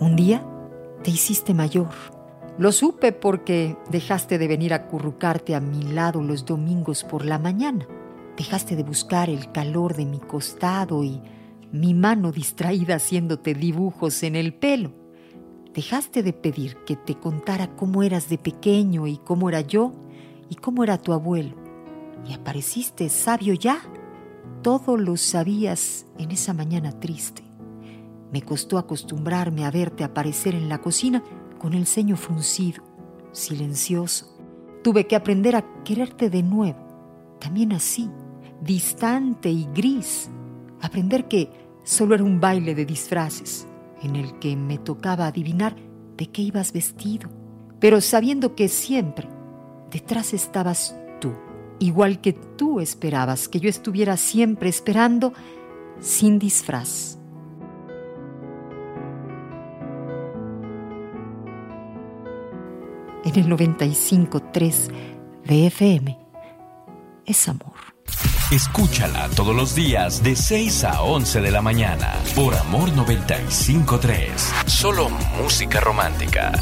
Un día te hiciste mayor. Lo supe porque dejaste de venir a currucarte a mi lado los domingos por la mañana. Dejaste de buscar el calor de mi costado y mi mano distraída haciéndote dibujos en el pelo. Dejaste de pedir que te contara cómo eras de pequeño y cómo era yo y cómo era tu abuelo. Y apareciste sabio ya. Todo lo sabías en esa mañana triste. Me costó acostumbrarme a verte aparecer en la cocina con el ceño fruncido, silencioso. Tuve que aprender a quererte de nuevo, también así, distante y gris. Aprender que solo era un baile de disfraces, en el que me tocaba adivinar de qué ibas vestido, pero sabiendo que siempre detrás estabas tú, igual que tú esperabas que yo estuviera siempre esperando sin disfraz. En el 95.3 de FM es amor. Escúchala todos los días de 6 a 11 de la mañana por Amor 95.3. Solo música romántica.